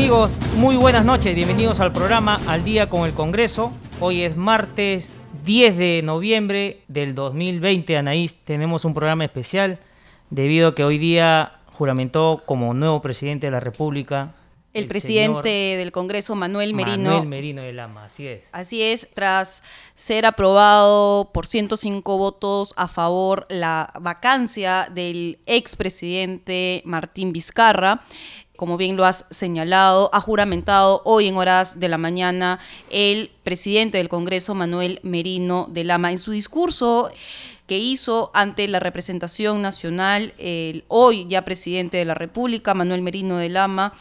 Amigos? Muy buenas noches, bienvenidos al programa Al Día con el Congreso. Hoy es martes 10 de noviembre del 2020, Anaís, tenemos un programa especial debido a que hoy día juramentó como nuevo presidente de la República. El, presidente del Congreso, Manuel Merino. Manuel Merino de Lama, así es. Así es, tras ser aprobado por 105 votos a favor la vacancia del expresidente Martín Vizcarra como bien lo has señalado, ha juramentado hoy en horas de la mañana el presidente del Congreso, Manuel Merino de Lama. En su discurso que hizo ante la representación nacional, el hoy ya presidente de la República, Manuel Merino de Lama,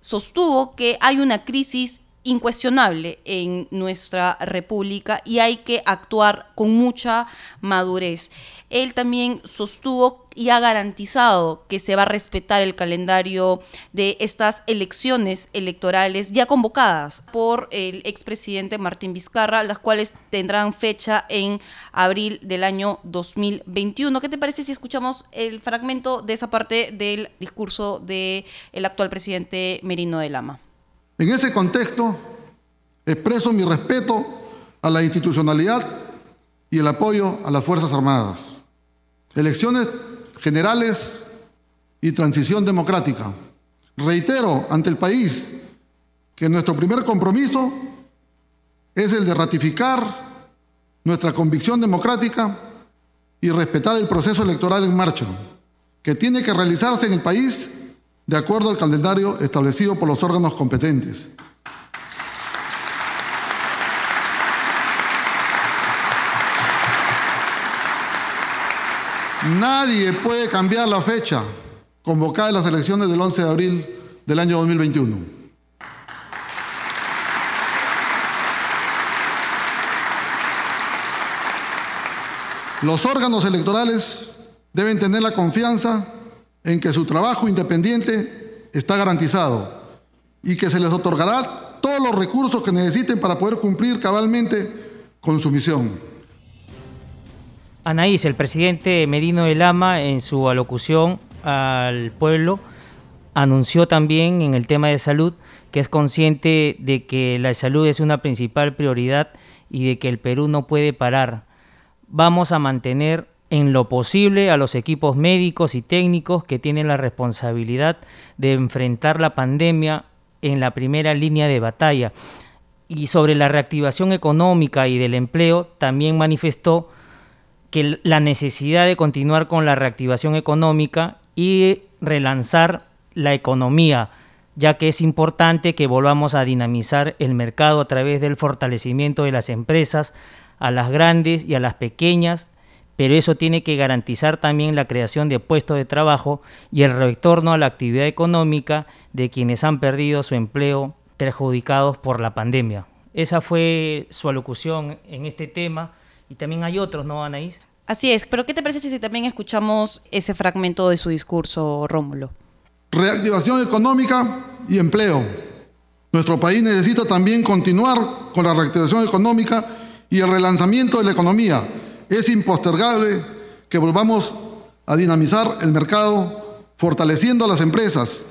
sostuvo que hay una crisis incuestionable en nuestra república y hay que actuar con mucha madurez. Él también sostuvo y ha garantizado que se va a respetar el calendario de estas elecciones electorales ya convocadas por el expresidente Martín Vizcarra, las cuales tendrán fecha en abril del año 2021. ¿Qué te parece si escuchamos el fragmento de esa parte del discurso del el actual presidente Merino de Lama? En ese contexto, expreso mi respeto a la institucionalidad y el apoyo a las Fuerzas Armadas. Elecciones generales y transición democrática. Reitero ante el país que nuestro primer compromiso es el de ratificar nuestra convicción democrática y respetar el proceso electoral en marcha, que tiene que realizarse en el país de acuerdo al calendario establecido por los órganos competentes. Nadie puede cambiar la fecha convocada en las elecciones del 11 de abril del año 2021. Los órganos electorales deben tener la confianza en que su trabajo independiente está garantizado y que se les otorgará todos los recursos que necesiten para poder cumplir cabalmente con su misión. Anaís, el presidente Medino de Lama, en su alocución al pueblo, anunció también en el tema de salud que es consciente de que la salud es una principal prioridad y de que el Perú no puede parar. Vamos a mantener en lo posible a los equipos médicos y técnicos que tienen la responsabilidad de enfrentar la pandemia en la primera línea de batalla. Y sobre la reactivación económica y del empleo, también manifestó que la necesidad de continuar con la reactivación económica y relanzar la economía, ya que es importante que volvamos a dinamizar el mercado a través del fortalecimiento de las empresas, a las grandes y a las pequeñas pero eso tiene que garantizar también la creación de puestos de trabajo y el retorno a la actividad económica de quienes han perdido su empleo perjudicados por la pandemia. Esa fue su alocución en este tema y también hay otros, ¿no, Anaís? Así es, pero ¿qué te parece si también escuchamos ese fragmento de su discurso, Rómulo? Reactivación económica y empleo. Nuestro país necesita también continuar con la reactivación económica y el relanzamiento de la economía es impostergable que volvamos a dinamizar el mercado fortaleciendo a las empresas,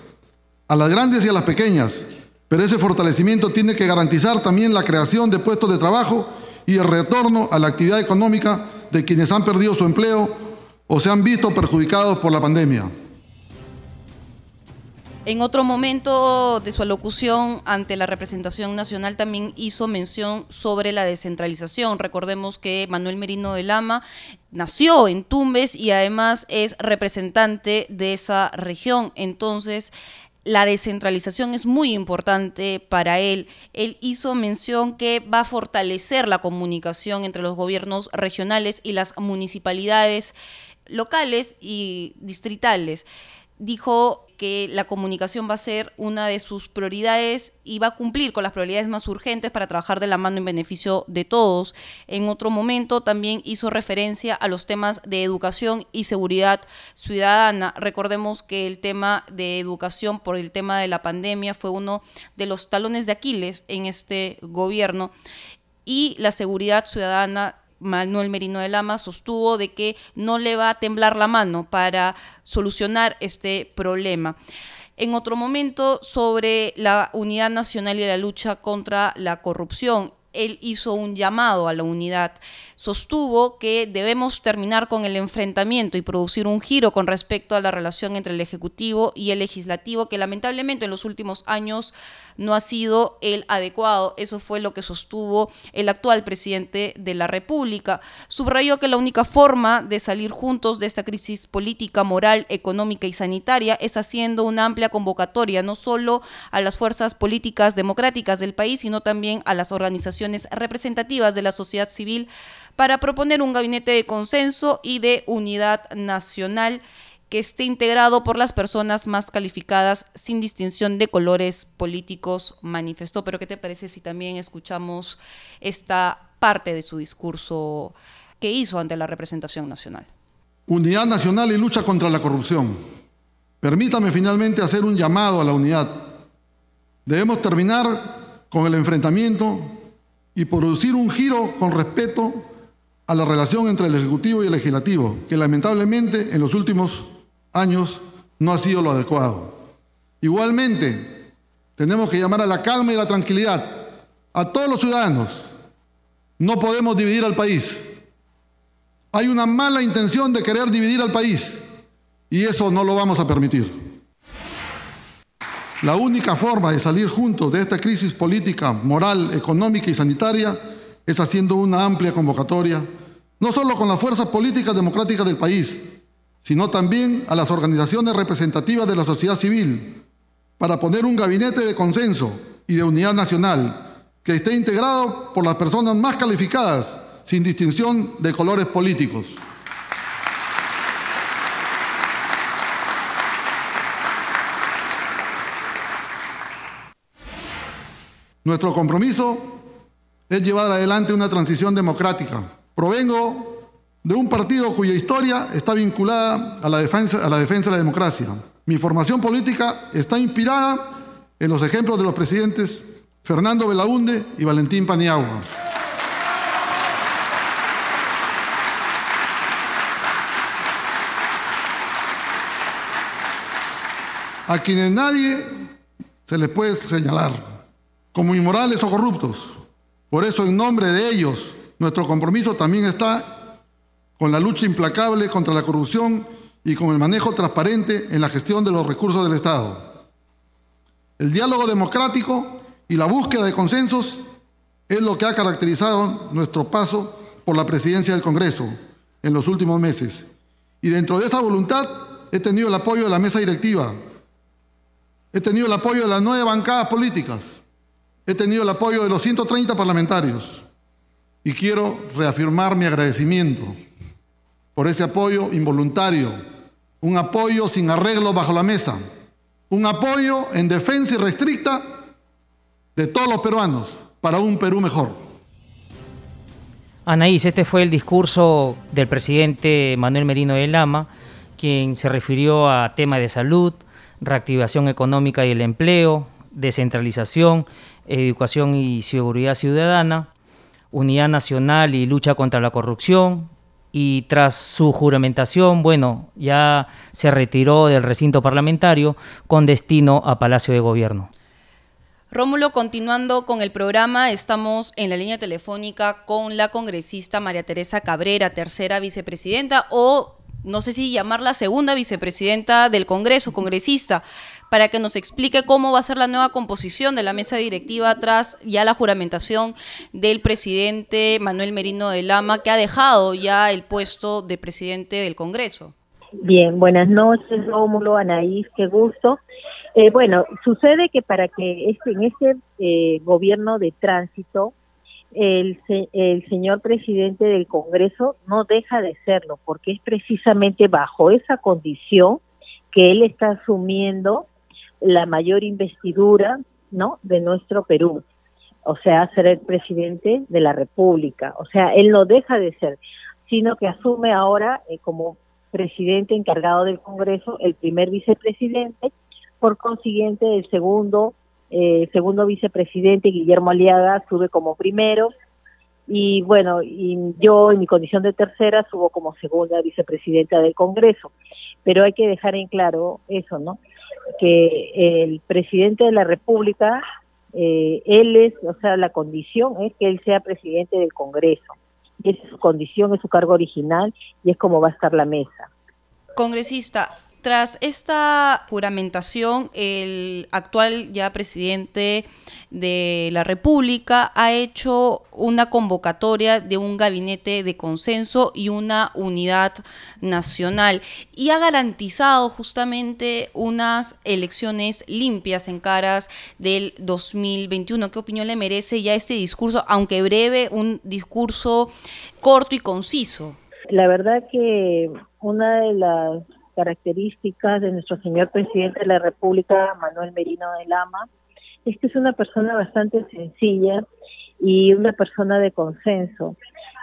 a las grandes y a las pequeñas, pero ese fortalecimiento tiene que garantizar también la creación de puestos de trabajo y el retorno a la actividad económica de quienes han perdido su empleo o se han visto perjudicados por la pandemia. En otro momento de su alocución ante la representación nacional también hizo mención sobre la descentralización. Recordemos que Manuel Merino de Lama nació en Tumbes y además es representante de esa región. Entonces, la descentralización es muy importante para él. Él hizo mención que va a fortalecer la comunicación entre los gobiernos regionales y las municipalidades locales y distritales dijo que la comunicación va a ser una de sus prioridades y va a cumplir con las prioridades más urgentes para trabajar de la mano en beneficio de todos. En otro momento también hizo referencia a los temas de educación y seguridad ciudadana. Recordemos que el tema de educación por el tema de la pandemia fue uno de los talones de Aquiles en este gobierno y la seguridad ciudadana Manuel Merino de Lama sostuvo de que no le va a temblar la mano para solucionar este problema. En otro momento, sobre la unidad nacional y la lucha contra la corrupción, él hizo un llamado a la unidad sostuvo que debemos terminar con el enfrentamiento y producir un giro con respecto a la relación entre el Ejecutivo y el Legislativo, que lamentablemente en los últimos años no ha sido el adecuado. Eso fue lo que sostuvo el actual presidente de la República. Subrayó que la única forma de salir juntos de esta crisis política, moral, económica y sanitaria es haciendo una amplia convocatoria, no solo a las fuerzas políticas democráticas del país, sino también a las organizaciones representativas de la sociedad civil para proponer un gabinete de consenso y de unidad nacional que esté integrado por las personas más calificadas sin distinción de colores políticos, manifestó. Pero ¿qué te parece si también escuchamos esta parte de su discurso que hizo ante la representación nacional? Unidad nacional y lucha contra la corrupción. Permítame finalmente hacer un llamado a la unidad. Debemos terminar con el enfrentamiento y producir un giro con respeto a la relación entre el Ejecutivo y el Legislativo, que lamentablemente en los últimos años no ha sido lo adecuado. Igualmente, tenemos que llamar a la calma y la tranquilidad a todos los ciudadanos. No podemos dividir al país. Hay una mala intención de querer dividir al país y eso no lo vamos a permitir. La única forma de salir juntos de esta crisis política, moral, económica y sanitaria es haciendo una amplia convocatoria, no solo con las fuerzas políticas democráticas del país, sino también a las organizaciones representativas de la sociedad civil, para poner un gabinete de consenso y de unidad nacional que esté integrado por las personas más calificadas, sin distinción de colores políticos. Nuestro compromiso es llevar adelante una transición democrática. Provengo de un partido cuya historia está vinculada a la defensa, a la defensa de la democracia. Mi formación política está inspirada en los ejemplos de los presidentes Fernando Belaunde y Valentín Paniagua. A quienes nadie se les puede señalar como inmorales o corruptos, por eso, en nombre de ellos, nuestro compromiso también está con la lucha implacable contra la corrupción y con el manejo transparente en la gestión de los recursos del Estado. El diálogo democrático y la búsqueda de consensos es lo que ha caracterizado nuestro paso por la presidencia del Congreso en los últimos meses. Y dentro de esa voluntad he tenido el apoyo de la mesa directiva, he tenido el apoyo de las nueve bancadas políticas, he tenido el apoyo de los 130 parlamentarios y quiero reafirmar mi agradecimiento por ese apoyo involuntario, un apoyo sin arreglo bajo la mesa, un apoyo en defensa y restricta de todos los peruanos para un Perú mejor. Anaís, este fue el discurso del presidente Manuel Merino de Lama, quien se refirió a temas de salud, reactivación económica y el empleo, descentralización Educación y Seguridad Ciudadana, Unidad Nacional y Lucha contra la Corrupción, y tras su juramentación, bueno, ya se retiró del recinto parlamentario con destino a Palacio de Gobierno. Rómulo, continuando con el programa, estamos en la línea telefónica con la congresista María Teresa Cabrera, tercera vicepresidenta o no sé si llamarla segunda vicepresidenta del Congreso, congresista para que nos explique cómo va a ser la nueva composición de la mesa directiva tras ya la juramentación del presidente Manuel Merino de Lama, que ha dejado ya el puesto de presidente del Congreso. Bien, buenas noches, Rómulo, Anaís, qué gusto. Eh, bueno, sucede que para que este, en este eh, gobierno de tránsito, el, el señor presidente del Congreso no deja de serlo, porque es precisamente bajo esa condición que él está asumiendo la mayor investidura, ¿no? De nuestro Perú. O sea, ser el presidente de la República. O sea, él no deja de ser, sino que asume ahora eh, como presidente encargado del Congreso el primer vicepresidente, por consiguiente el segundo eh, segundo vicepresidente Guillermo Aliaga sube como primero y bueno, y yo en mi condición de tercera subo como segunda vicepresidenta del Congreso. Pero hay que dejar en claro eso, ¿no? Que el presidente de la República, eh, él es, o sea, la condición es que él sea presidente del Congreso. Es su condición, es su cargo original y es como va a estar la mesa. Congresista, tras esta juramentación, el actual ya presidente de la República ha hecho una convocatoria de un gabinete de consenso y una unidad nacional y ha garantizado justamente unas elecciones limpias en caras del 2021. ¿Qué opinión le merece ya este discurso, aunque breve, un discurso corto y conciso? La verdad que una de las características de nuestro señor presidente de la República, Manuel Merino de Lama, es que es una persona bastante sencilla y una persona de consenso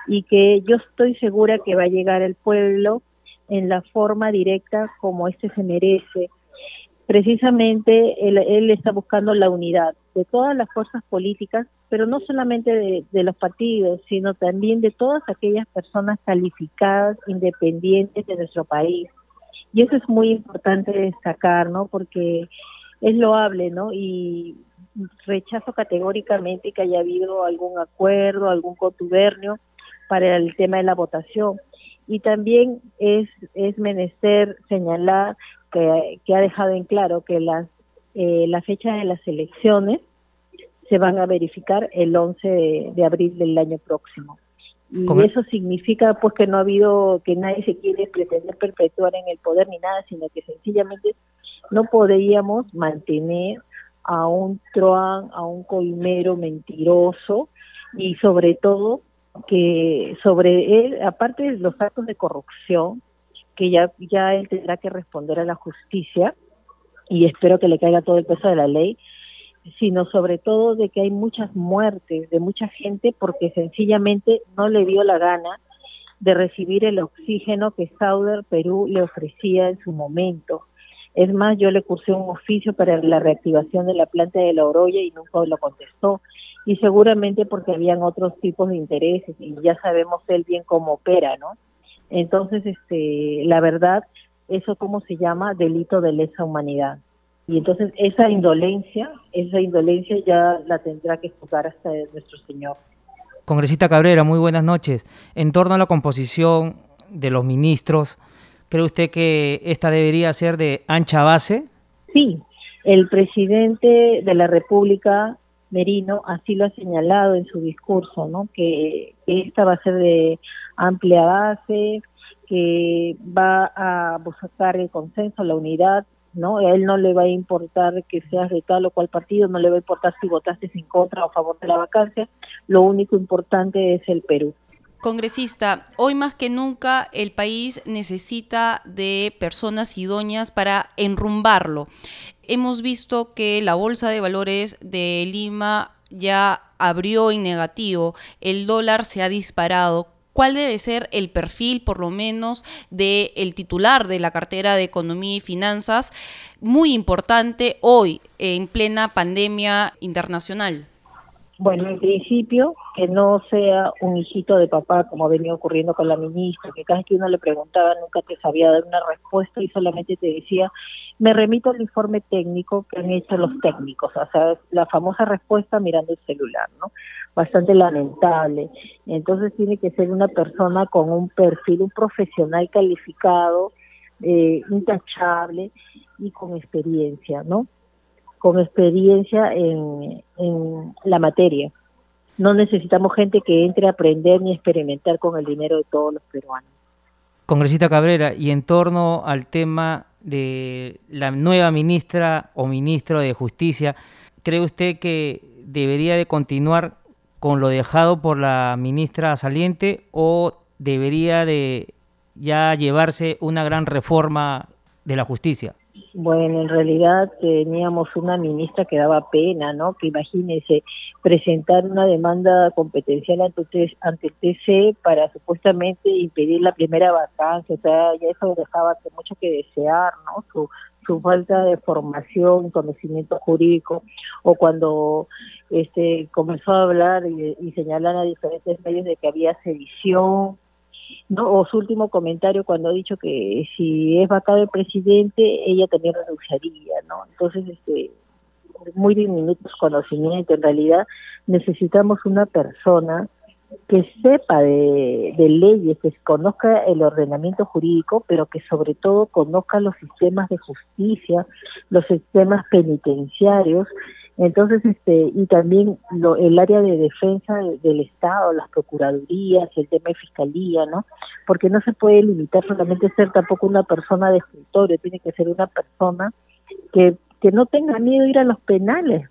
y que yo estoy segura que va a llegar al pueblo en la forma directa como este se merece. Precisamente él, está buscando la unidad de todas las fuerzas políticas, pero no solamente de, de los partidos, sino también de todas aquellas personas calificadas, independientes de nuestro país y eso es muy importante destacar, ¿no? Porque es loable, ¿no? Y rechazo categóricamente que haya habido algún acuerdo, algún contubernio para el tema de la votación. Y también es, es menester señalar que, ha dejado en claro que las, eh, la fecha de las elecciones se van a verificar el 11 de abril del año próximo. Y eso significa pues que no ha habido, que nadie se quiere pretender perpetuar en el poder ni nada, sino que sencillamente no podríamos mantener a un truán, a un coimero mentiroso y sobre todo que sobre él, aparte de los actos de corrupción, que ya, ya él tendrá que responder a la justicia y espero que le caiga todo el peso de la ley, sino sobre todo de que hay muchas muertes de mucha gente porque sencillamente no le dio la gana de recibir el oxígeno que Sauder Perú le ofrecía en su momento. Es más, yo le cursé un oficio para la reactivación de la planta de la Oroya y nunca lo contestó. Y seguramente porque habían otros tipos de intereses y ya sabemos él bien cómo opera, ¿no? Entonces, este, la verdad, eso cómo se llama delito de lesa humanidad. Y entonces esa indolencia, esa indolencia ya la tendrá que juzgar hasta nuestro Señor. Congresista Cabrera, muy buenas noches. En torno a la composición de los ministros, ¿cree usted que esta debería ser de ancha base? Sí, el presidente de la República, Merino, así lo ha señalado en su discurso, ¿no? Que, que esta va a ser de amplia base, que va a buscar el consenso, la unidad ¿no? A él no le va a importar que seas de tal o cual partido, no le va a importar si votaste en contra o a favor de la vacancia, lo único importante es el Perú. Congresista, hoy más que nunca el país necesita de personas idóneas para enrumbarlo. Hemos visto que la Bolsa de Valores de Lima ya abrió en negativo, el dólar se ha disparado cuál debe ser el perfil, por lo menos, del el titular de la cartera de Economía y Finanzas, muy importante hoy, en plena pandemia internacional. Bueno, en principio, que no sea un hijito de papá, como venido ocurriendo con la ministra, que cada vez que uno le preguntaba nunca te sabía dar una respuesta y solamente te decía, me remito al informe técnico que han hecho los técnicos, o sea, la famosa respuesta mirando el celular, ¿no? Bastante lamentable. Entonces tiene que ser una persona con un perfil, un profesional calificado, eh, intachable y con experiencia, ¿no? Con experiencia en, la materia. No necesitamos gente que entre a aprender ni experimentar con el dinero de todos los peruanos. Congresista Cabrera, y en torno al tema de la nueva ministra o ministro de Justicia, ¿cree usted que debería de continuar con lo dejado por la ministra saliente o debería de ya llevarse una gran reforma de la justicia? Bueno, en realidad teníamos una ministra que daba pena, ¿no? Que imagínese presentar una demanda competencial ante, ante el TC para supuestamente impedir la primera vacancia, o sea, ya eso dejaba mucho que desear, ¿no? Su, su falta de formación, conocimiento jurídico, o cuando este comenzó a hablar y, y señalar a diferentes medios de que había sedición, ¿no? O su último comentario cuando ha dicho que si es vacado el presidente, ella también renunciaría, ¿no? Entonces, este, muy diminutos conocimientos, en realidad necesitamos una persona que sepa de, de, leyes, que conozca el ordenamiento jurídico, pero que sobre todo conozca los sistemas de justicia, los sistemas penitenciarios, entonces, este, y también lo, el área de defensa del Estado, las procuradurías, el tema de fiscalía, ¿no? Porque no se puede limitar solamente ser tampoco una persona de escritorio, tiene que ser una persona que, que no tenga miedo a ir a los penales,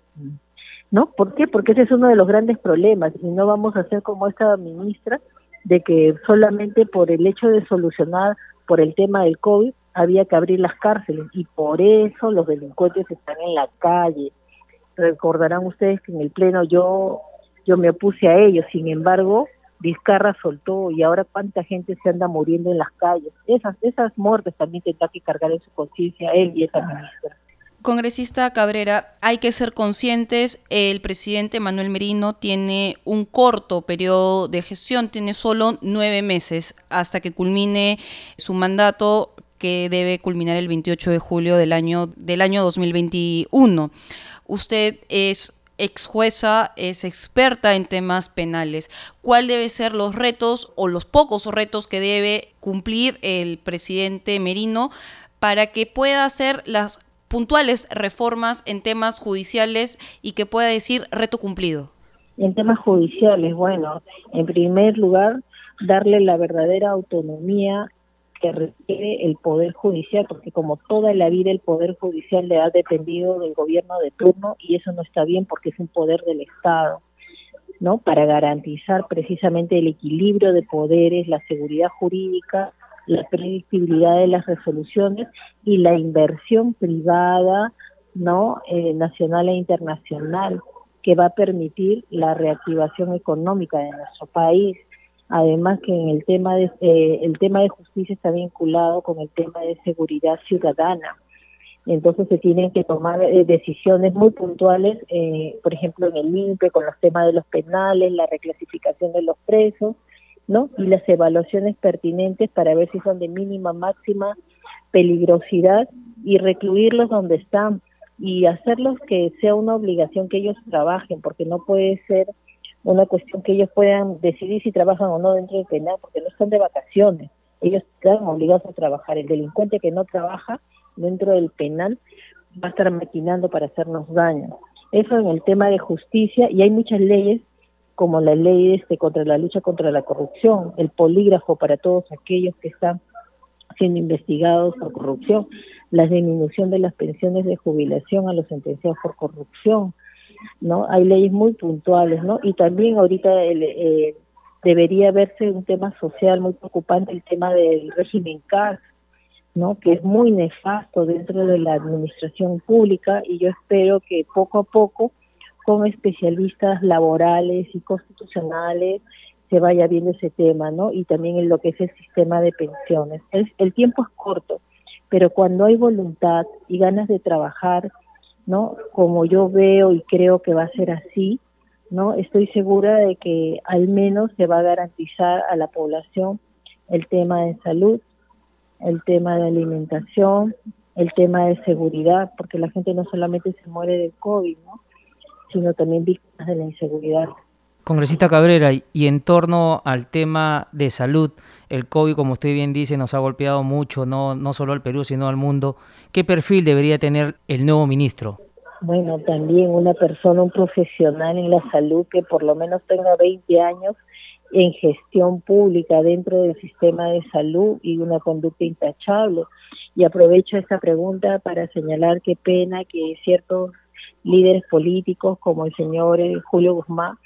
¿no? ¿Por qué? Porque ese es uno de los grandes problemas y no vamos a ser como esta ministra de que solamente por el hecho de solucionar por el tema del COVID había que abrir las cárceles y por eso los delincuentes están en la calle, recordarán ustedes que en el pleno yo yo me opuse a ellos, sin embargo, Vizcarra soltó y ahora cuánta gente se anda muriendo en las calles. Esas esas muertes también tendrá que cargar en su conciencia él y esa ministra. Congresista Cabrera, hay que ser conscientes, el presidente Manuel Merino tiene un corto periodo de gestión, tiene solo nueve meses hasta que culmine su mandato que debe culminar el 28 de julio del año, del año 2021. Usted es ex jueza, es experta en temas penales. ¿Cuál debe ser los retos o los pocos retos que debe cumplir el presidente Merino para que pueda hacer las puntuales reformas en temas judiciales y que pueda decir reto cumplido? En temas judiciales, bueno, en primer lugar, darle la verdadera autonomía que requiere el Poder Judicial, porque como toda la vida el Poder Judicial le ha dependido del gobierno de turno y eso no está bien porque es un poder del Estado, ¿no? Para garantizar precisamente el equilibrio de poderes, la seguridad jurídica, la predictibilidad de las resoluciones y la inversión privada, ¿no? Eh, nacional e internacional que va a permitir la reactivación económica de nuestro país además que en el tema de eh, el tema de justicia está vinculado con el tema de seguridad ciudadana. Entonces se tienen que tomar eh, decisiones muy puntuales eh, por ejemplo en el INPE con los temas de los penales la reclasificación de los presos no y las evaluaciones pertinentes para ver si son de mínima máxima peligrosidad y recluirlos donde están y hacerlos que sea una obligación que ellos trabajen porque no puede ser una cuestión que ellos puedan decidir si trabajan o no dentro del penal, porque no están de vacaciones, ellos están obligados a trabajar. El delincuente que no trabaja dentro del penal va a estar maquinando para hacernos daño. Eso en el tema de justicia, y hay muchas leyes, como la ley este contra la lucha contra la corrupción, el polígrafo para todos aquellos que están siendo investigados por corrupción, la disminución de las pensiones de jubilación a los sentenciados por corrupción, ¿no? Hay leyes muy puntuales, ¿no? Y también ahorita eh, debería verse un tema social muy preocupante, el tema del régimen CAR, ¿no? Que es muy nefasto dentro de la administración pública y yo espero que poco a poco con especialistas laborales y constitucionales se vaya viendo ese tema, ¿no? Y también en lo que es el sistema de pensiones. el tiempo es corto, pero cuando hay voluntad y ganas de trabajar ¿no? Como yo veo y creo que va a ser así, ¿no? Estoy segura de que al menos se va a garantizar a la población el tema de salud, el tema de alimentación, el tema de seguridad, porque la gente no solamente se muere del COVID, ¿no? sino también víctimas de la inseguridad. Congresista Cabrera, y en torno al tema de salud, el COVID, como usted bien dice, nos ha golpeado mucho, no, no solo al Perú, sino al mundo. ¿Qué perfil debería tener el nuevo ministro? Bueno, también una persona, un profesional en la salud que por lo menos tenga 20 años en gestión pública dentro del sistema de salud y una conducta intachable. Y aprovecho esta pregunta para señalar qué pena que ciertos líderes políticos como el señor eh, Julio Guzmán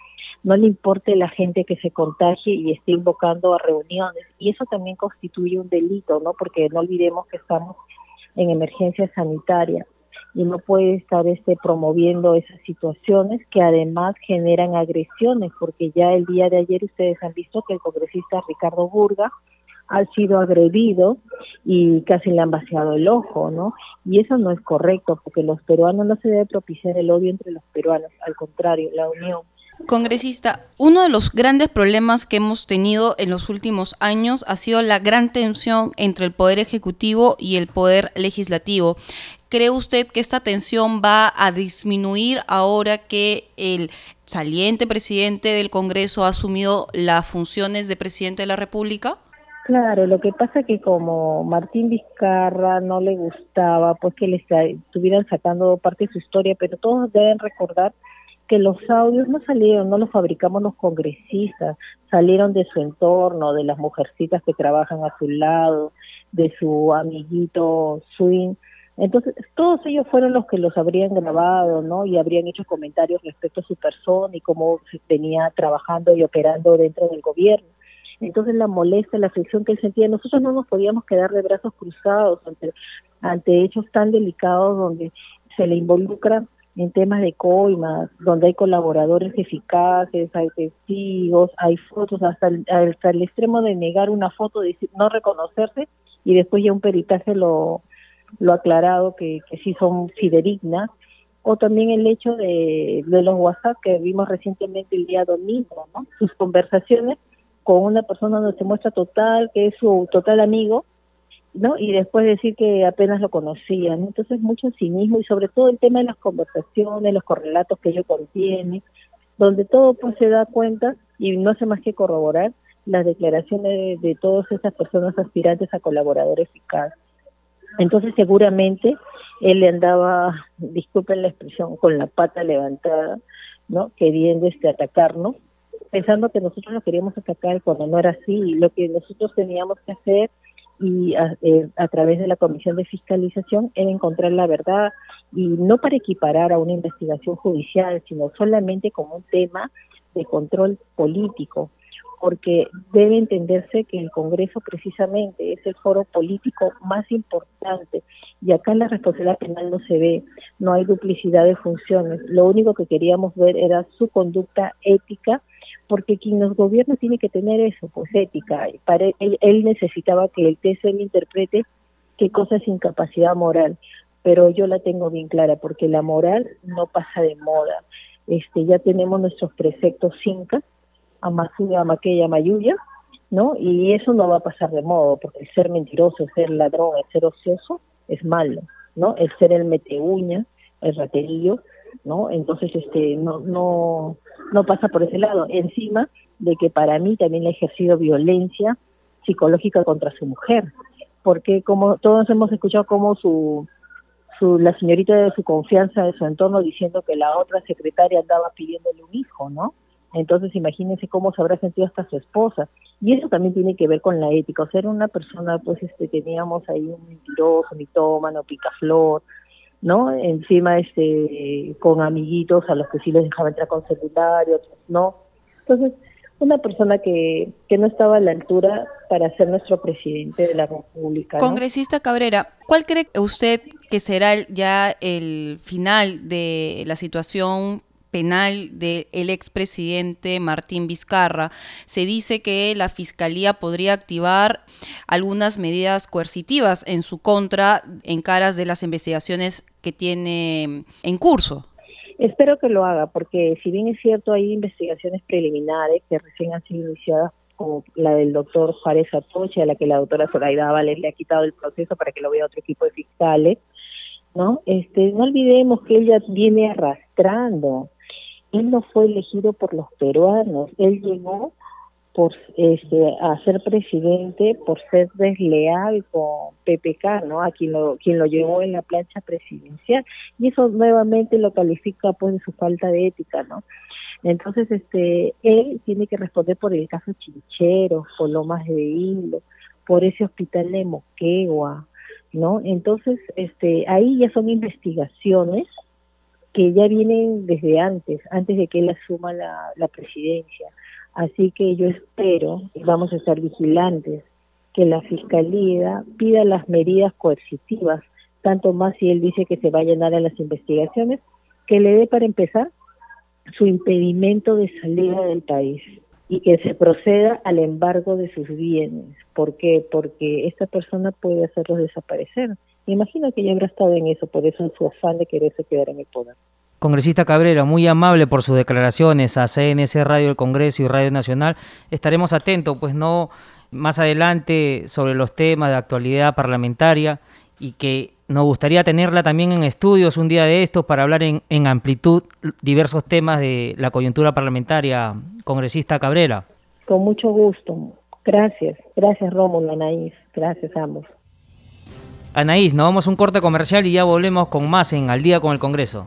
no le importe la gente que se contagie y esté invocando a reuniones. Y eso también constituye un delito, ¿no? Porque no olvidemos que estamos en emergencia sanitaria y no puede estar este promoviendo esas situaciones que además generan agresiones porque ya el día de ayer ustedes han visto que el congresista Ricardo Burga ha sido agredido y casi le han vaciado el ojo, ¿no? Y eso no es correcto porque los peruanos no se debe propiciar el odio entre los peruanos, al contrario, la unión. Congresista, uno de los grandes problemas que hemos tenido en los últimos años ha sido la gran tensión entre el Poder Ejecutivo y el Poder Legislativo. ¿Cree usted que esta tensión va a disminuir ahora que el saliente presidente del Congreso ha asumido las funciones de presidente de la República? Claro, lo que pasa es que como Martín Vizcarra no le gustaba, pues que le estuvieran sacando parte de su historia, pero todos deben recordar que los audios no salieron, no los fabricamos los congresistas, salieron de su entorno, de las mujercitas que trabajan a su lado, de su amiguito swing. Entonces, todos ellos fueron los que los habrían grabado, ¿no? Y habrían hecho comentarios respecto a su persona y cómo se venía trabajando y operando dentro del gobierno. Entonces, la molestia, la aflicción que él sentía, nosotros no nos podíamos quedar de brazos cruzados ante, ante hechos tan delicados donde se le involucra en temas de coimas, donde hay colaboradores eficaces, hay testigos, hay fotos, hasta el, hasta el extremo de negar una foto, de no reconocerse, y después ya un peritaje lo, lo aclarado que, que sí son fidedignas, o también el hecho de, de los WhatsApp que vimos recientemente el día domingo, ¿no? sus conversaciones con una persona donde se muestra total, que es su total amigo, ¿no? Y después decir que apenas lo conocían. Entonces, mucho cinismo y sobre todo el tema de las conversaciones, los correlatos que ello contiene, donde todo pues se da cuenta y no hace más que corroborar las declaraciones de, todas esas personas aspirantes a colaborador eficaz. Entonces, seguramente él le andaba, disculpen la expresión, con la pata levantada, ¿no? Queriendo este atacarnos, pensando que nosotros lo queríamos atacar cuando no era así. Lo que nosotros teníamos que hacer y eh, a, través de la Comisión de Fiscalización en encontrar la verdad y no para equiparar a una investigación judicial, sino solamente como un tema de control político, porque debe entenderse que el Congreso precisamente es el foro político más importante y acá la responsabilidad penal no se ve, no hay duplicidad de funciones, lo único que queríamos ver era su conducta ética porque quien nos gobierna tiene que tener eso, pues ética. Para él, necesitaba que el TSE interprete qué cosa es incapacidad moral, pero yo la tengo bien clara, porque la moral no pasa de moda. Este, ya tenemos nuestros preceptos cinca, Amasuya, Amaqueya, Mayuya, ¿no? Y eso no va a pasar de moda, porque el ser mentiroso, el ser ladrón, el ser ocioso es malo, ¿no? El ser el meteuña, el raterillo, ¿no? Entonces, este, no, no, no pasa por ese lado. Encima de que para mí también ha ejercido violencia psicológica contra su mujer, porque como todos hemos escuchado como su, su la señorita de su confianza de su entorno diciendo que la otra secretaria andaba pidiéndole un hijo, ¿no? Entonces imagínense cómo se habrá sentido hasta su esposa. Y eso también tiene que ver con la ética. O sea, era una persona, pues, este, teníamos ahí un mentiroso, mitómano, picaflor, ¿no? Encima este con amiguitos a los que sí les dejaba entrar con secundario, otros no. Entonces, una persona que, que no estaba a la altura para ser nuestro presidente de la República. Congresista Cabrera, ¿cuál cree usted que será ya el final de la situación penal del expresidente Martín Vizcarra. Se dice que la Fiscalía podría activar algunas medidas coercitivas en su contra en caras de las investigaciones que tiene en curso. Espero que lo haga, porque si bien es cierto, hay investigaciones preliminares que recién han sido iniciadas como la del doctor Juárez Atoche, a la que la doctora Zoraida Valer le ha quitado el proceso para que lo vea otro equipo de fiscales, ¿no? Este, no olvidemos que ella viene arrastrando él no fue elegido por los peruanos, él llegó por este, a ser presidente por ser desleal con PPK, ¿no? A quien lo, quien lo llevó en la plancha presidencial. Y eso nuevamente lo califica pues de su falta de ética, ¿no? Entonces, este, él tiene que responder por el caso Chinchero, por Lomas de Hilo, por ese hospital de Moquegua, ¿no? Entonces, este, ahí ya son investigaciones que ya vienen desde antes, antes de que él asuma la, presidencia. Así que yo espero, y vamos a estar vigilantes, que la Fiscalía pida las medidas coercitivas tanto más si él dice que se va a llenar a las investigaciones, que le dé para empezar su impedimento de salida del país y que se proceda al embargo de sus bienes. ¿Por qué? Porque esta persona puede hacerlos desaparecer. Imagino que ya habrá estado en eso, por eso en su afán de quererse quedar en el poder. Congresista Cabrera, muy amable por sus declaraciones a CNC Radio del Congreso y Radio Nacional. Estaremos atentos, pues no más adelante sobre los temas de actualidad parlamentaria y que nos gustaría tenerla también en estudios un día de estos para hablar en, en amplitud diversos temas de la coyuntura parlamentaria. Congresista Cabrera. Con mucho gusto. Gracias. Gracias Rómulo, Anaís. Gracias a ambos. Anaís, nos vamos a un corte comercial y ya volvemos con más en Al día con el Congreso.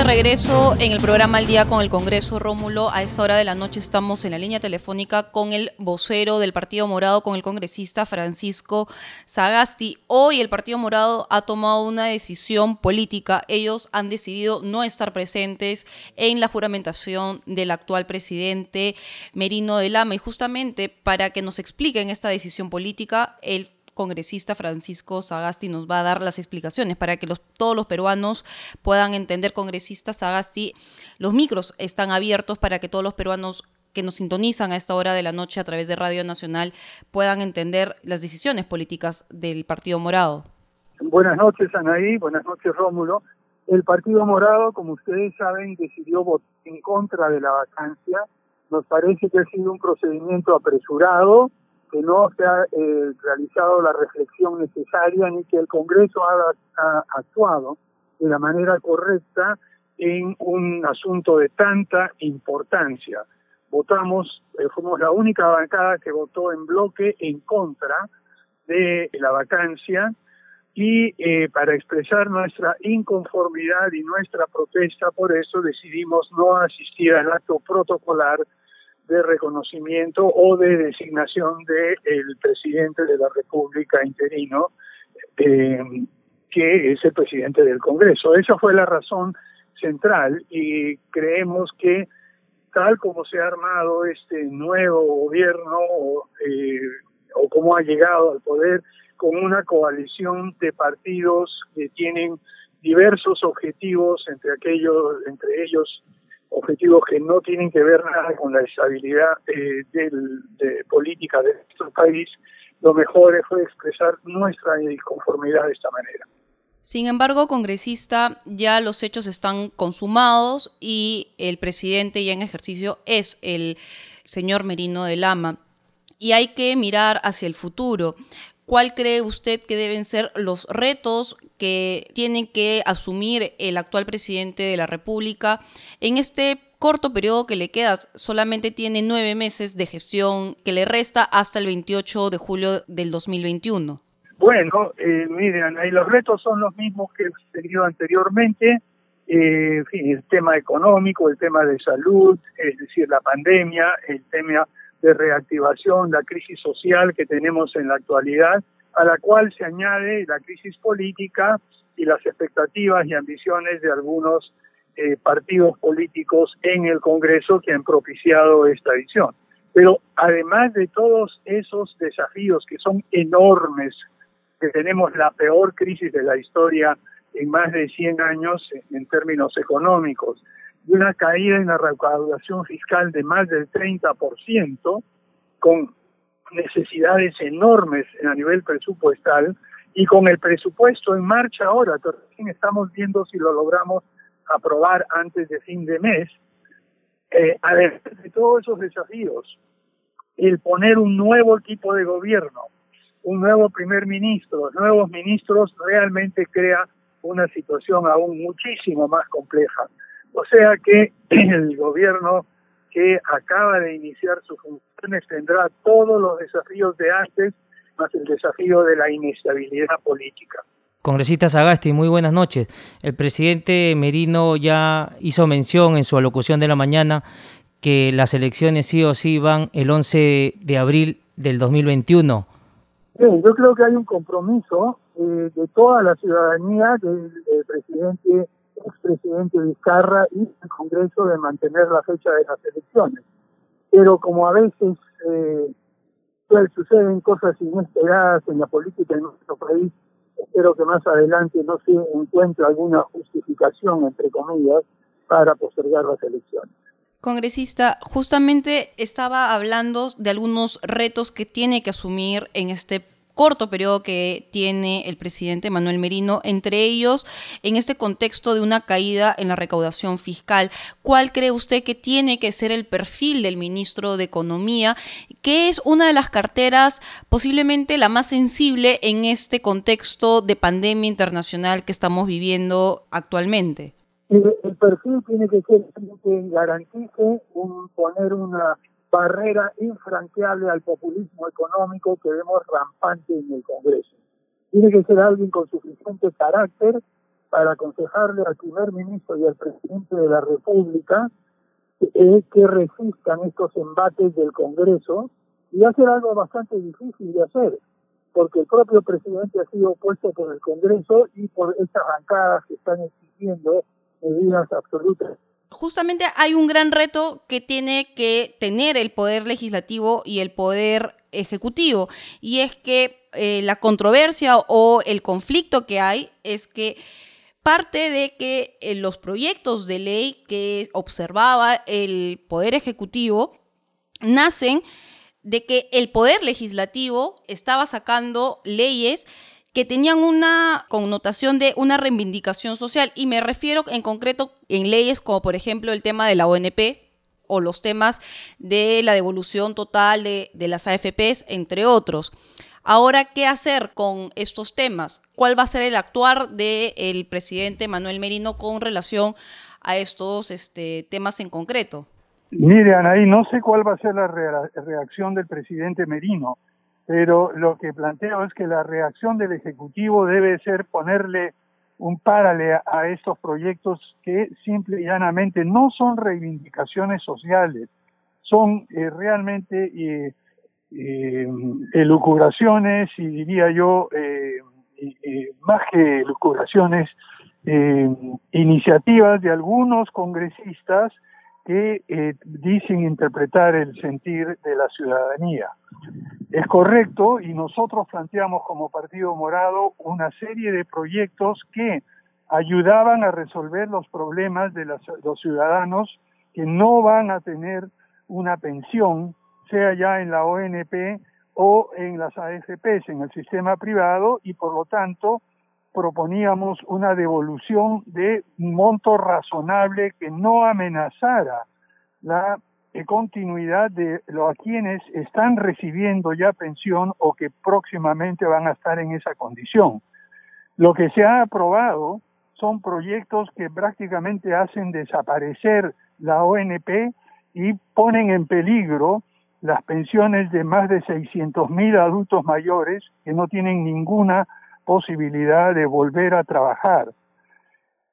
De regreso en el programa Al Día con el Congreso Rómulo. A esta hora de la noche estamos en la línea telefónica con el vocero del Partido Morado, con el congresista Francisco Sagasti. Hoy el Partido Morado ha tomado una decisión política. Ellos han decidido no estar presentes en la juramentación del actual presidente Merino de Lama. Y justamente para que nos expliquen esta decisión política, el congresista Francisco Sagasti nos va a dar las explicaciones para que todos los peruanos puedan entender. Congresista Sagasti, los micros están abiertos para que todos los peruanos que nos sintonizan a esta hora de la noche a través de Radio Nacional puedan entender las decisiones políticas del Partido Morado. Buenas noches, Anaí. Buenas noches, Rómulo. El Partido Morado, como ustedes saben, decidió votar en contra de la vacancia. Nos parece que ha sido un procedimiento apresurado, que no se ha eh, realizado la reflexión necesaria ni que el Congreso ha, actuado de la manera correcta en un asunto de tanta importancia. Votamos, eh, fuimos la única bancada que votó en bloque en contra de la vacancia y eh, para expresar nuestra inconformidad y nuestra protesta por eso decidimos no asistir al acto protocolar de reconocimiento o de designación del el presidente de la República interino, eh, que es el presidente del Congreso. Esa fue la razón central y creemos que tal como se ha armado este nuevo gobierno eh, o como ha llegado al poder con una coalición de partidos que tienen diversos objetivos entre aquellos entre ellos objetivos que no tienen que ver nada con la estabilidad eh, política de nuestro país, lo mejor fue expresar nuestra disconformidad de esta manera. Sin embargo, congresista, ya los hechos están consumados y el presidente ya en ejercicio es el señor Merino de Lama. Y hay que mirar hacia el futuro. ¿Cuál cree usted que deben ser los retos que tienen que asumir el actual presidente de la República en este corto periodo que le queda? Solamente tiene nueve meses de gestión que le resta hasta el 28 de julio del 2021. Bueno, eh, miren, los retos son los mismos que he tenido anteriormente. Eh, el tema económico, el tema de salud, es decir, la pandemia, el tema de reactivación, la crisis social que tenemos en la actualidad, a la cual se añade la crisis política y las expectativas y ambiciones de algunos eh, partidos políticos en el Congreso que han propiciado esta edición. Pero además de todos esos desafíos que son enormes, que tenemos la peor crisis de la historia en más de 100 años en términos económicos, y una caída en la recaudación fiscal de más del 30%, con necesidades enormes a nivel presupuestal, y con el presupuesto en marcha ahora, recién estamos viendo si lo logramos aprobar antes de fin de mes, eh, además de todos esos desafíos, el poner un nuevo equipo de gobierno, un nuevo primer ministro, nuevos ministros, realmente crea una situación aún muchísimo más compleja. O sea que el gobierno que acaba de iniciar sus funciones tendrá todos los desafíos de antes, más el desafío de la inestabilidad política. Congresista Sagasti, muy buenas noches. El presidente Merino ya hizo mención en su alocución de la mañana que las elecciones sí o sí van el 11 de abril del 2021? Bien, yo creo que hay un compromiso eh, de toda la ciudadanía, del, presidente, expresidente Vizcarra y el Congreso de mantener la fecha de las elecciones. Pero como a veces eh, pues, suceden cosas inesperadas en la política de nuestro país, espero que más adelante no se encuentre alguna justificación, entre comillas, para postergar las elecciones. Congresista, justamente estaba hablando de algunos retos que tiene que asumir en este corto periodo que tiene el presidente Manuel Merino, entre ellos en este contexto de una caída en la recaudación fiscal. ¿Cuál cree usted que tiene que ser el perfil del ministro de Economía, que es una de las carteras posiblemente la más sensible en este contexto de pandemia internacional que estamos viviendo actualmente? El, perfil tiene que ser que garantice un, poner una barrera infranqueable al populismo económico que vemos rampante en el Congreso. Tiene que ser alguien con suficiente carácter para aconsejarle al primer ministro y al presidente de la República eh, que resistan estos embates del Congreso y hacer algo bastante difícil de hacer, porque el propio presidente ha sido opuesto por el Congreso y por estas bancadas que están exigiendo medidas absolutas justamente hay un gran reto que tiene que tener el poder legislativo y el poder ejecutivo, y es que eh, la controversia o el conflicto que hay es que parte de que eh, los proyectos de ley que observaba el poder ejecutivo nacen de que el poder legislativo estaba sacando leyes que tenían una connotación de una reivindicación social y me refiero en concreto en leyes como por ejemplo el tema de la ONP o los temas de la devolución total de, las AFPs, entre otros. Ahora, ¿qué hacer con estos temas? ¿Cuál va a ser el actuar del presidente Manuel Merino con relación a estos este, temas en concreto? Mire, Anaí, no sé cuál va a ser la reacción del presidente Merino pero lo que planteo es que la reacción del Ejecutivo debe ser ponerle un párale a, estos proyectos que simple y llanamente no son reivindicaciones sociales, son eh, realmente eh, eh, elucubraciones y diría yo, más que elucubraciones, iniciativas de algunos congresistas que dicen interpretar el sentir de la ciudadanía. Es correcto y nosotros planteamos como Partido Morado una serie de proyectos que ayudaban a resolver los problemas de los ciudadanos que no van a tener una pensión, sea ya en la ONP o en las AFPs, en el sistema privado, y por lo tanto proponíamos una devolución de un monto razonable que no amenazara la continuidad de los a quienes están recibiendo ya pensión o que próximamente van a estar en esa condición. Lo que se ha aprobado son proyectos que prácticamente hacen desaparecer la ONP y ponen en peligro las pensiones de más de 600 mil adultos mayores que no tienen ninguna posibilidad de volver a trabajar.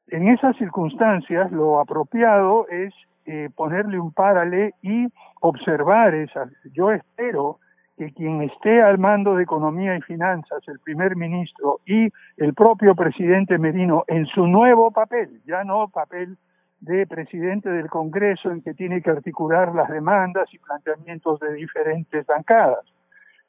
En esas circunstancias, lo apropiado es eh, ponerle un párale y observar esas. Yo espero que quien esté al mando de Economía y Finanzas, el primer ministro y el propio presidente Merino, en su nuevo papel, ya no papel de presidente del Congreso en que tiene que articular las demandas y planteamientos de diferentes bancadas,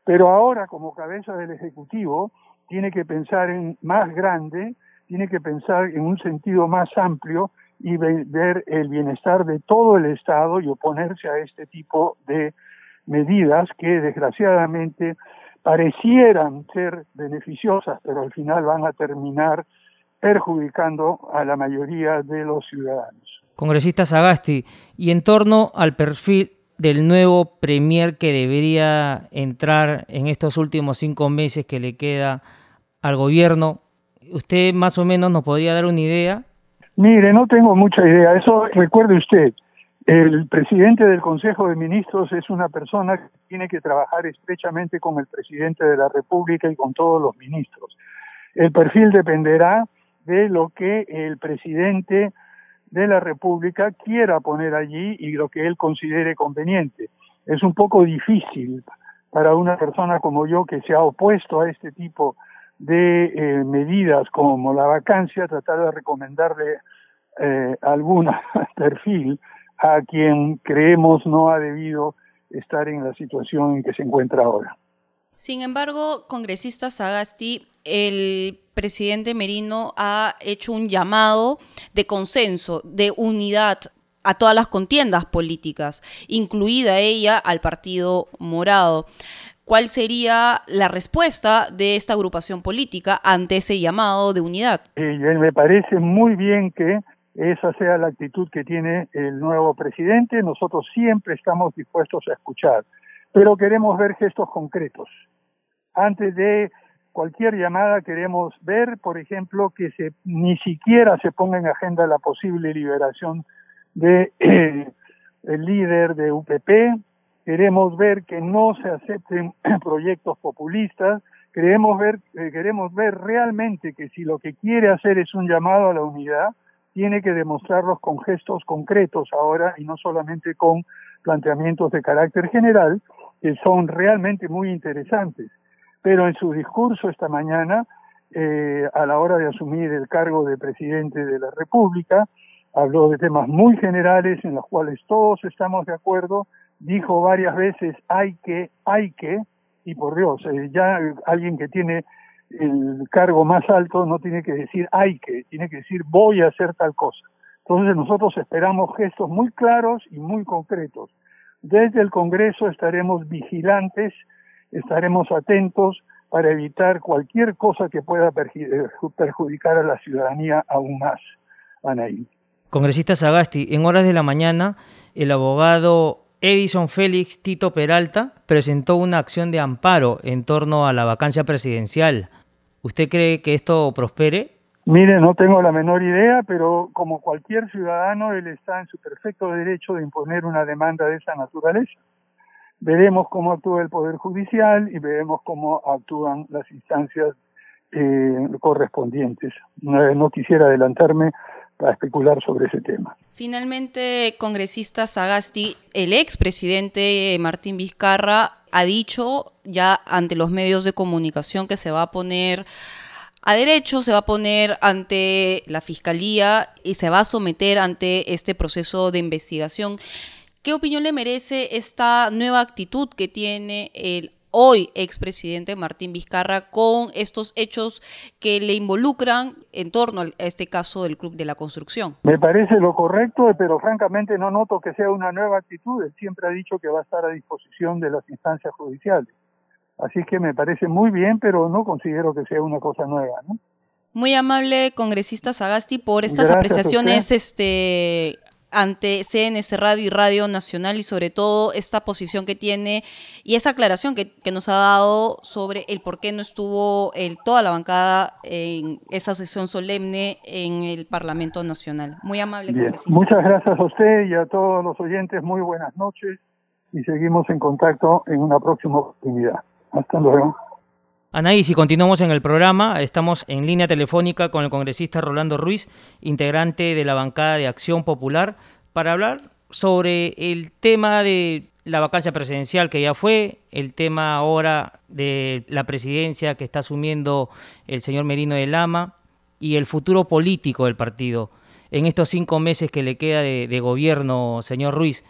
pero ahora como cabeza del Ejecutivo tiene que pensar en más grande, tiene que pensar en un sentido más amplio y ver el bienestar de todo el Estado y oponerse a este tipo de medidas que desgraciadamente parecieran ser beneficiosas, pero al final van a terminar perjudicando a la mayoría de los ciudadanos. Congresista Sagasti, y en torno al perfil del nuevo premier que debería entrar en estos últimos cinco meses que le queda al gobierno, ¿usted más o menos nos podría dar una idea? Mire, no tengo mucha idea. Eso recuerde usted. El presidente del Consejo de Ministros es una persona que tiene que trabajar estrechamente con el presidente de la República y con todos los ministros. El perfil dependerá de lo que el presidente de la República quiera poner allí y lo que él considere conveniente. Es un poco difícil para una persona como yo que se ha opuesto a este tipo de eh, medidas como la vacancia, tratar de recomendarle eh, algún perfil a quien creemos no ha debido estar en la situación en que se encuentra ahora. Sin embargo, congresista Sagasti, el presidente Merino ha hecho un llamado de consenso, de unidad a todas las contiendas políticas, incluida ella al Partido Morado. ¿Cuál sería la respuesta de esta agrupación política ante ese llamado de unidad? me parece muy bien que esa sea la actitud que tiene el nuevo presidente. Nosotros siempre estamos dispuestos a escuchar, pero queremos ver gestos concretos antes de cualquier llamada queremos ver, por ejemplo, que se, ni siquiera se ponga en agenda la posible liberación de eh, el líder de UPP. Queremos ver que no se acepten proyectos populistas. Queremos ver, eh, queremos ver realmente que si lo que quiere hacer es un llamado a la unidad, tiene que demostrarlos con gestos concretos ahora y no solamente con planteamientos de carácter general, que son realmente muy interesantes pero en su discurso esta mañana, eh, a la hora de asumir el cargo de presidente de la República, habló de temas muy generales en los cuales todos estamos de acuerdo, dijo varias veces hay que, hay que, y por Dios, eh, ya alguien que tiene el cargo más alto no tiene que decir hay que, tiene que decir voy a hacer tal cosa. Entonces nosotros esperamos gestos muy claros y muy concretos. Desde el Congreso estaremos vigilantes estaremos atentos para evitar cualquier cosa que pueda eh, perjudicar a la ciudadanía aún más, Anaí. Congresista Sagasti, en horas de la mañana, el abogado Edison Félix Tito Peralta presentó una acción de amparo en torno a la vacancia presidencial. ¿Usted cree que esto prospere? Mire, no tengo la menor idea, pero como cualquier ciudadano, él está en su perfecto derecho de imponer una demanda de esa naturaleza. Veremos cómo actúa el Poder Judicial y veremos cómo actúan las instancias eh, correspondientes. No, quisiera adelantarme para especular sobre ese tema. Finalmente, congresista Sagasti, el expresidente Martín Vizcarra ha dicho ya ante los medios de comunicación que se va a poner a derecho, se va a poner ante la fiscalía y se va a someter ante este proceso de investigación. ¿Qué opinión le merece esta nueva actitud que tiene el hoy expresidente Martín Vizcarra con estos hechos que le involucran en torno a este caso del Club de la Construcción? Me parece lo correcto, pero francamente no noto que sea una nueva actitud. Él siempre ha dicho que va a estar a disposición de las instancias judiciales. Así que me parece muy bien, pero no considero que sea una cosa nueva, Muy amable congresista Sagasti por estas apreciaciones este ante CNS Radio y Radio Nacional y sobre todo esta posición que tiene y esa aclaración que, nos ha dado sobre el por qué no estuvo el, toda la bancada en esa sesión solemne en el Parlamento Nacional. Muy amable. Muchas gracias a usted y a todos los oyentes. Muy buenas noches y seguimos en contacto en una próxima oportunidad. Hasta luego. Anaí, si continuamos en el programa, estamos en línea telefónica con el congresista Rolando Ruiz, integrante de la bancada de Acción Popular, para hablar sobre el tema de la vacancia presidencial que ya fue, el tema ahora de la presidencia que está asumiendo el señor Merino de Lama y el futuro político del partido. En estos cinco meses que le queda de, de gobierno, señor Ruiz,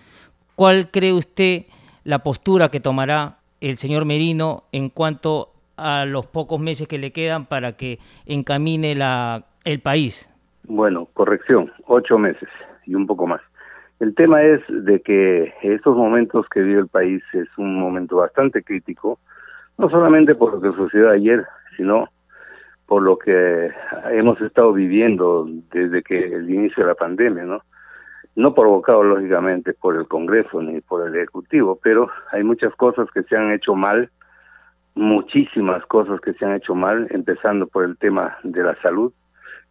¿cuál cree usted la postura que tomará el señor Merino en cuanto a los pocos meses que le quedan para que encamine la, el país? Bueno, corrección, ocho meses y un poco más. El tema es de que estos momentos que vive el país es un momento bastante crítico, no solamente por lo que sucedió ayer, sino por lo que hemos estado viviendo desde que el inicio de la pandemia, ¿no? No provocado lógicamente por el Congreso ni por el Ejecutivo, pero hay muchas cosas que se han hecho mal muchísimas cosas que se han hecho mal, empezando por el tema de la salud,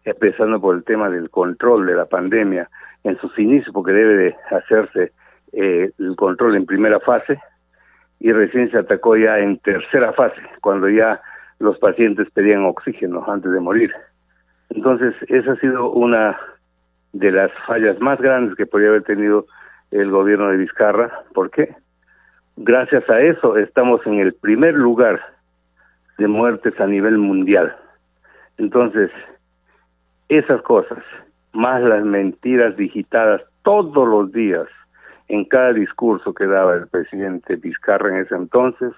empezando por el tema del control de la pandemia en sus inicios, porque debe de hacerse eh, el control en primera fase y recién se atacó ya en tercera fase, cuando ya los pacientes pedían oxígeno antes de morir. Entonces, esa ha sido una de las fallas más grandes que podría haber tenido el gobierno de Vizcarra. ¿Por qué? Gracias a eso estamos en el primer lugar de muertes a nivel mundial. Entonces, esas cosas, más las mentiras digitadas todos los días en cada discurso que daba el presidente Vizcarra en ese entonces,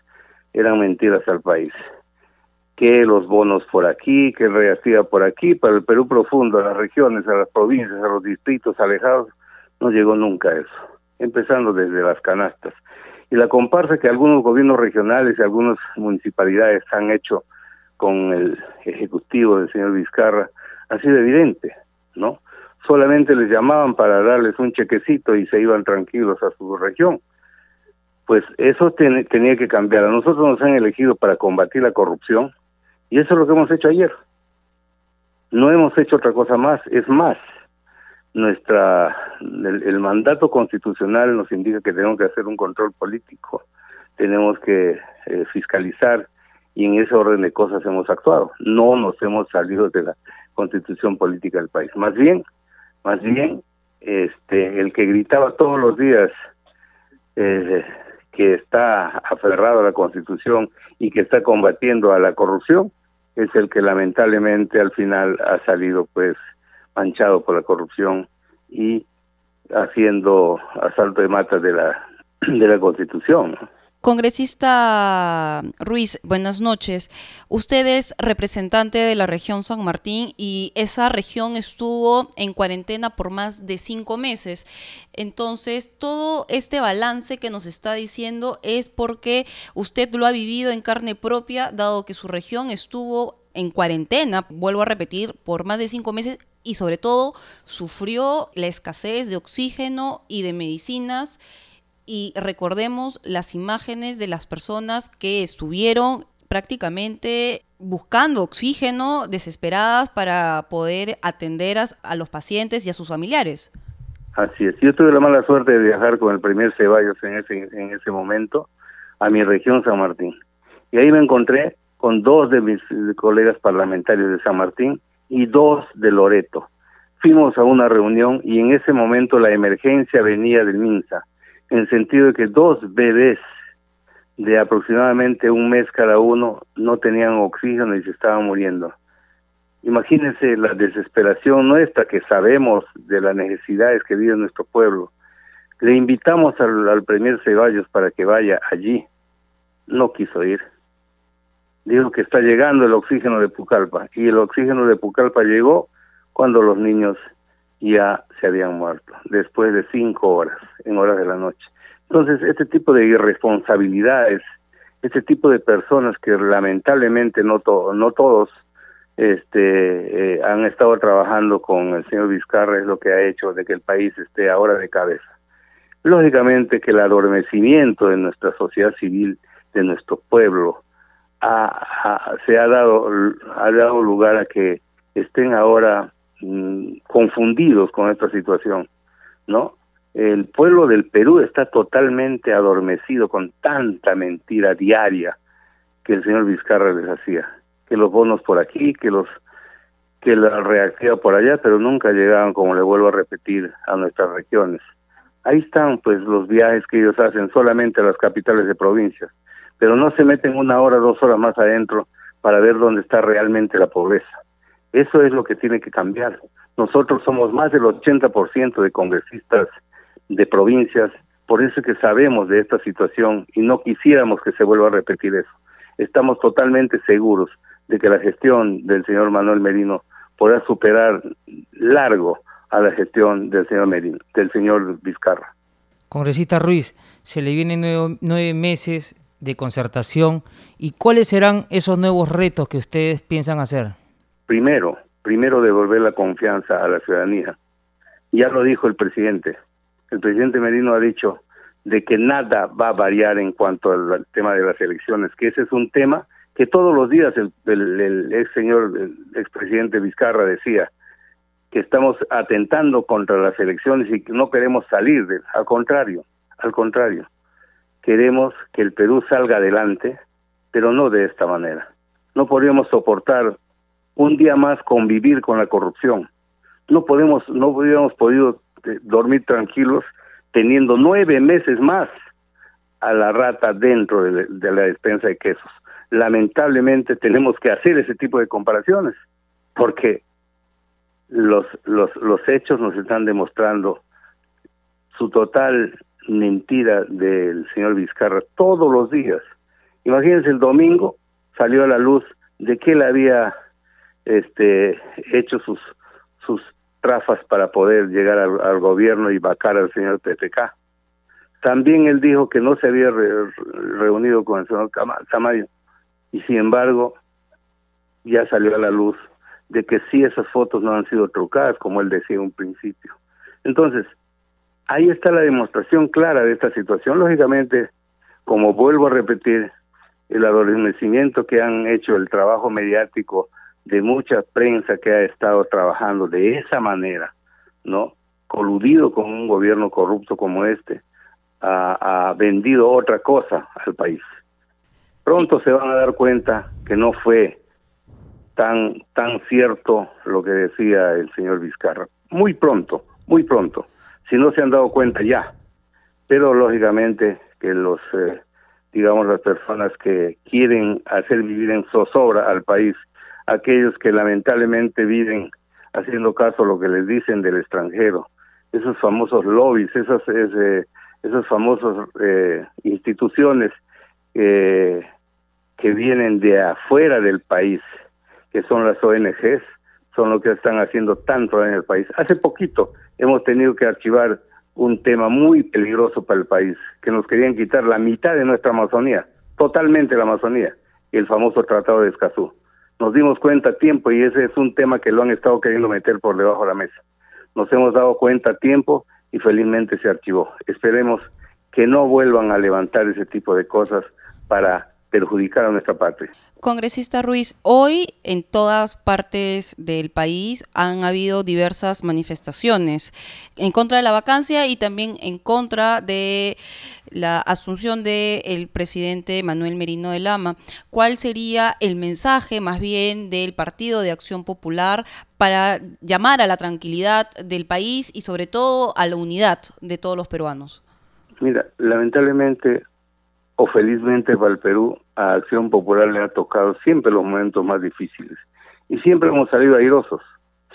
eran mentiras al país. Que los bonos por aquí, que el por aquí, para el Perú profundo, a las regiones, a las provincias, a los distritos alejados, no llegó nunca eso, empezando desde las canastas. Y la comparsa que algunos gobiernos regionales y algunas municipalidades han hecho con el ejecutivo del señor Vizcarra ha sido evidente, ¿no? Solamente les llamaban para darles un chequecito y se iban tranquilos a su región. Pues eso tenía que cambiar. A nosotros nos han elegido para combatir la corrupción y eso es lo que hemos hecho ayer. No hemos hecho otra cosa más, es más, nuestra el, mandato constitucional nos indica que tenemos que hacer un control político, tenemos que eh, fiscalizar y en ese orden de cosas hemos actuado. No nos hemos salido de la constitución política del país. Más bien, más bien, este, el que gritaba todos los días eh, que está aferrado a la constitución y que está combatiendo a la corrupción es el que lamentablemente al final ha salido pues manchado por la corrupción y haciendo asalto de matas de la de la Constitución. Congresista Ruiz, buenas noches. Usted es representante de la región San Martín y esa región estuvo en cuarentena por más de cinco meses. Entonces, todo este balance que nos está diciendo es porque usted lo ha vivido en carne propia, dado que su región estuvo en cuarentena, vuelvo a repetir, por más de cinco meses y sobre todo sufrió la escasez de oxígeno y de medicinas. Y recordemos las imágenes de las personas que estuvieron prácticamente buscando oxígeno, desesperadas para poder atender a, los pacientes y a sus familiares. Así es. Yo tuve la mala suerte de viajar con el primer Ceballos en ese, en ese momento a mi región San Martín. Y ahí me encontré con dos de mis colegas parlamentarios de San Martín y dos de Loreto. Fuimos a una reunión y en ese momento la emergencia venía del MINSA, en el sentido de que dos bebés de aproximadamente un mes cada uno no tenían oxígeno y se estaban muriendo. Imagínense la desesperación nuestra que sabemos de las necesidades que vive nuestro pueblo. Le invitamos al, al Premier Ceballos para que vaya allí. No quiso ir dijo que está llegando el oxígeno de Pucallpa y el oxígeno de Pucallpa llegó cuando los niños ya se habían muerto, después de cinco horas, en horas de la noche. Entonces, este tipo de irresponsabilidades, este tipo de personas que lamentablemente no, no todos este, eh, han estado trabajando con el señor Vizcarra es lo que ha hecho de que el país esté ahora de cabeza. Lógicamente que el adormecimiento de nuestra sociedad civil, de nuestro pueblo, se ha dado, ha dado lugar a que estén ahora mm, confundidos con esta situación, ¿no? El pueblo del Perú está totalmente adormecido con tanta mentira diaria que el señor Vizcarra les hacía, que los bonos por aquí, que los que la reactiva por allá, pero nunca llegaban, como le vuelvo a repetir, a nuestras regiones. Ahí están pues los viajes que ellos hacen solamente a las capitales de provincias pero no se meten una hora, dos horas más adentro para ver dónde está realmente la pobreza. Eso es lo que tiene que cambiar. Nosotros somos más del 80% de congresistas de provincias, por eso es que sabemos de esta situación y no quisiéramos que se vuelva a repetir eso. Estamos totalmente seguros de que la gestión del señor Manuel Merino podrá superar largo a la gestión del señor Merino, del señor Vizcarra. Congresista Ruiz, se le vienen nueve meses de concertación y cuáles serán esos nuevos retos que ustedes piensan hacer? Primero, primero devolver la confianza a la ciudadanía. Ya lo dijo el presidente. El presidente Merino ha dicho de que nada va a variar en cuanto al tema de las elecciones, que ese es un tema que todos los días el, el, ex señor, el expresidente Vizcarra decía que estamos atentando contra las elecciones y que no queremos salir de, al contrario, al contrario queremos que el Perú salga adelante, pero no de esta manera. No podríamos soportar un día más convivir con la corrupción. no podemos, no hubiéramos podido eh, dormir tranquilos teniendo nueve meses más a la rata dentro de, la despensa de quesos. Lamentablemente tenemos que hacer ese tipo de comparaciones porque los, los, los hechos nos están demostrando su total mentira del señor Vizcarra todos los días. Imagínense el domingo salió a la luz de que él había este hecho sus sus trafas para poder llegar al, gobierno y vacar al señor PPK. También él dijo que no se había reunido con el señor Tamayo y sin embargo ya salió a la luz de que sí esas fotos no han sido trucadas como él decía en un principio. Entonces, ahí está la demostración clara de esta situación. Lógicamente, como vuelvo a repetir, el adormecimiento que han hecho el trabajo mediático de mucha prensa que ha estado trabajando de esa manera, ¿no? Coludido con un gobierno corrupto como este, ha, vendido otra cosa al país. Pronto se van a dar cuenta que no fue tan tan cierto lo que decía el señor Vizcarra. Muy pronto, muy pronto. Si no se han dado cuenta ya. Pero lógicamente que los eh, digamos las personas que quieren hacer vivir en zozobra al país aquellos que lamentablemente viven haciendo caso a lo que les dicen del extranjero, esos famosos lobbies, esas, ese, esas famosas eh, instituciones eh, que vienen de afuera del país, que son las ONGs, son lo que están haciendo tanto en el país. Hace poquito hemos tenido que archivar un tema muy peligroso para el país, que nos querían quitar la mitad de nuestra Amazonía, totalmente la Amazonía, el famoso Tratado de Escazú nos dimos cuenta a tiempo y ese es un tema que lo han estado queriendo meter por debajo de la mesa. Nos hemos dado cuenta a tiempo y felizmente se archivó. Esperemos que no vuelvan a levantar ese tipo de cosas para perjudicar a nuestra patria. Congresista Ruiz, hoy en todas partes del país han habido diversas manifestaciones en contra de la vacancia y también en contra de la asunción del presidente Manuel Merino de Lama. ¿Cuál sería el mensaje más bien del Partido de Acción Popular para llamar a la tranquilidad del país y sobre todo a la unidad de todos los peruanos? Mira, lamentablemente o felizmente para el Perú a Acción Popular le ha tocado siempre los momentos más difíciles y siempre hemos salido airosos,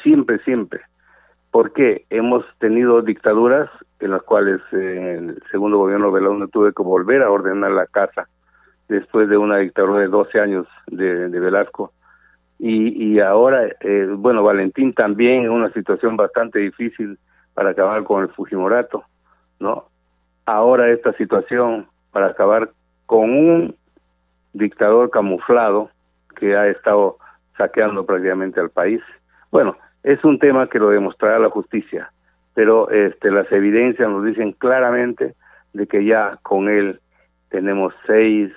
siempre, siempre. porque Hemos tenido dictaduras en las cuales eh, el segundo gobierno de Velasco tuve que volver a ordenar la casa después de una dictadura de 12 años de, Velasco. Y, y ahora, eh, bueno, Valentín también en una situación bastante difícil para acabar con el Fujimorato, ¿no? Ahora esta situación para acabar con un dictador camuflado que ha estado saqueando prácticamente al país. Bueno, es un tema que lo demostrará la justicia, pero este, las evidencias nos dicen claramente de que ya con él tenemos seis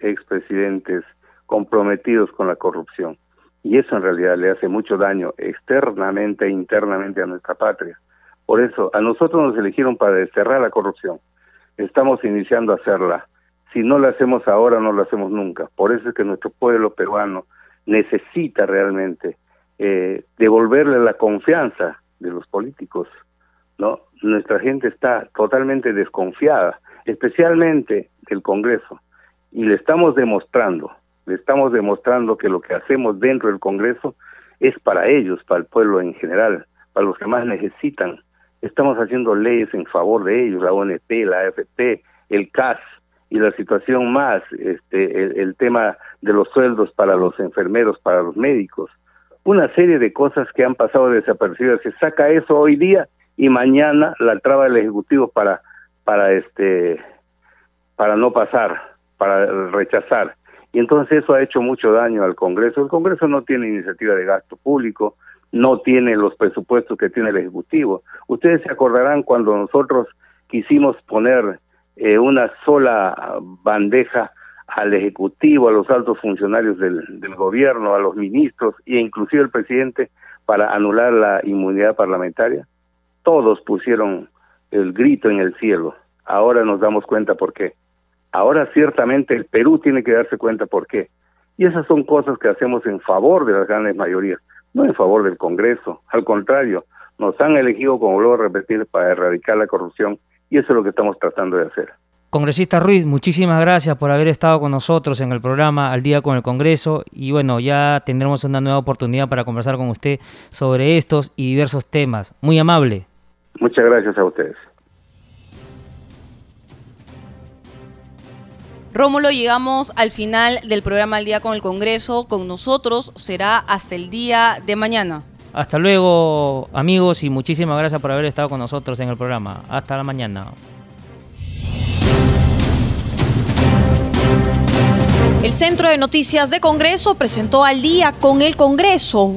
expresidentes comprometidos con la corrupción. Y eso en realidad le hace mucho daño externamente e internamente a nuestra patria. Por eso, a nosotros nos eligieron para desterrar la corrupción estamos iniciando a hacerla. Si no la hacemos ahora, no la hacemos nunca. Por eso es que nuestro pueblo peruano necesita realmente eh, devolverle la confianza de los políticos. no Nuestra gente está totalmente desconfiada, especialmente del Congreso. Y le estamos demostrando, le estamos demostrando que lo que hacemos dentro del Congreso es para ellos, para el pueblo en general, para los que más necesitan estamos haciendo leyes en favor de ellos, la ONP, la AFP, el CAS y la situación más, este, el, tema de los sueldos para los enfermeros, para los médicos, una serie de cosas que han pasado desapercibidas. Se saca eso hoy día y mañana la traba del ejecutivo para para este para no pasar, para rechazar. Y entonces eso ha hecho mucho daño al Congreso. El Congreso no tiene iniciativa de gasto público, no tiene los presupuestos que tiene el Ejecutivo. Ustedes se acordarán cuando nosotros quisimos poner eh, una sola bandeja al Ejecutivo, a los altos funcionarios del, gobierno, a los ministros e inclusive al presidente para anular la inmunidad parlamentaria. Todos pusieron el grito en el cielo. Ahora nos damos cuenta por qué. Ahora ciertamente el Perú tiene que darse cuenta por qué. Y esas son cosas que hacemos en favor de las grandes mayorías no en favor del Congreso. Al contrario, nos han elegido, como vuelvo a repetir, para erradicar la corrupción y eso es lo que estamos tratando de hacer. Congresista Ruiz, muchísimas gracias por haber estado con nosotros en el programa Al Día con el Congreso y bueno, ya tendremos una nueva oportunidad para conversar con usted sobre estos y diversos temas. Muy amable. Muchas gracias a ustedes. Rómulo, llegamos al final del programa Al Día con el Congreso. Con nosotros será hasta el día de mañana. Hasta luego, amigos, y muchísimas gracias por haber estado con nosotros en el programa. Hasta la mañana. El Centro de Noticias de Congreso presentó al día con el Congreso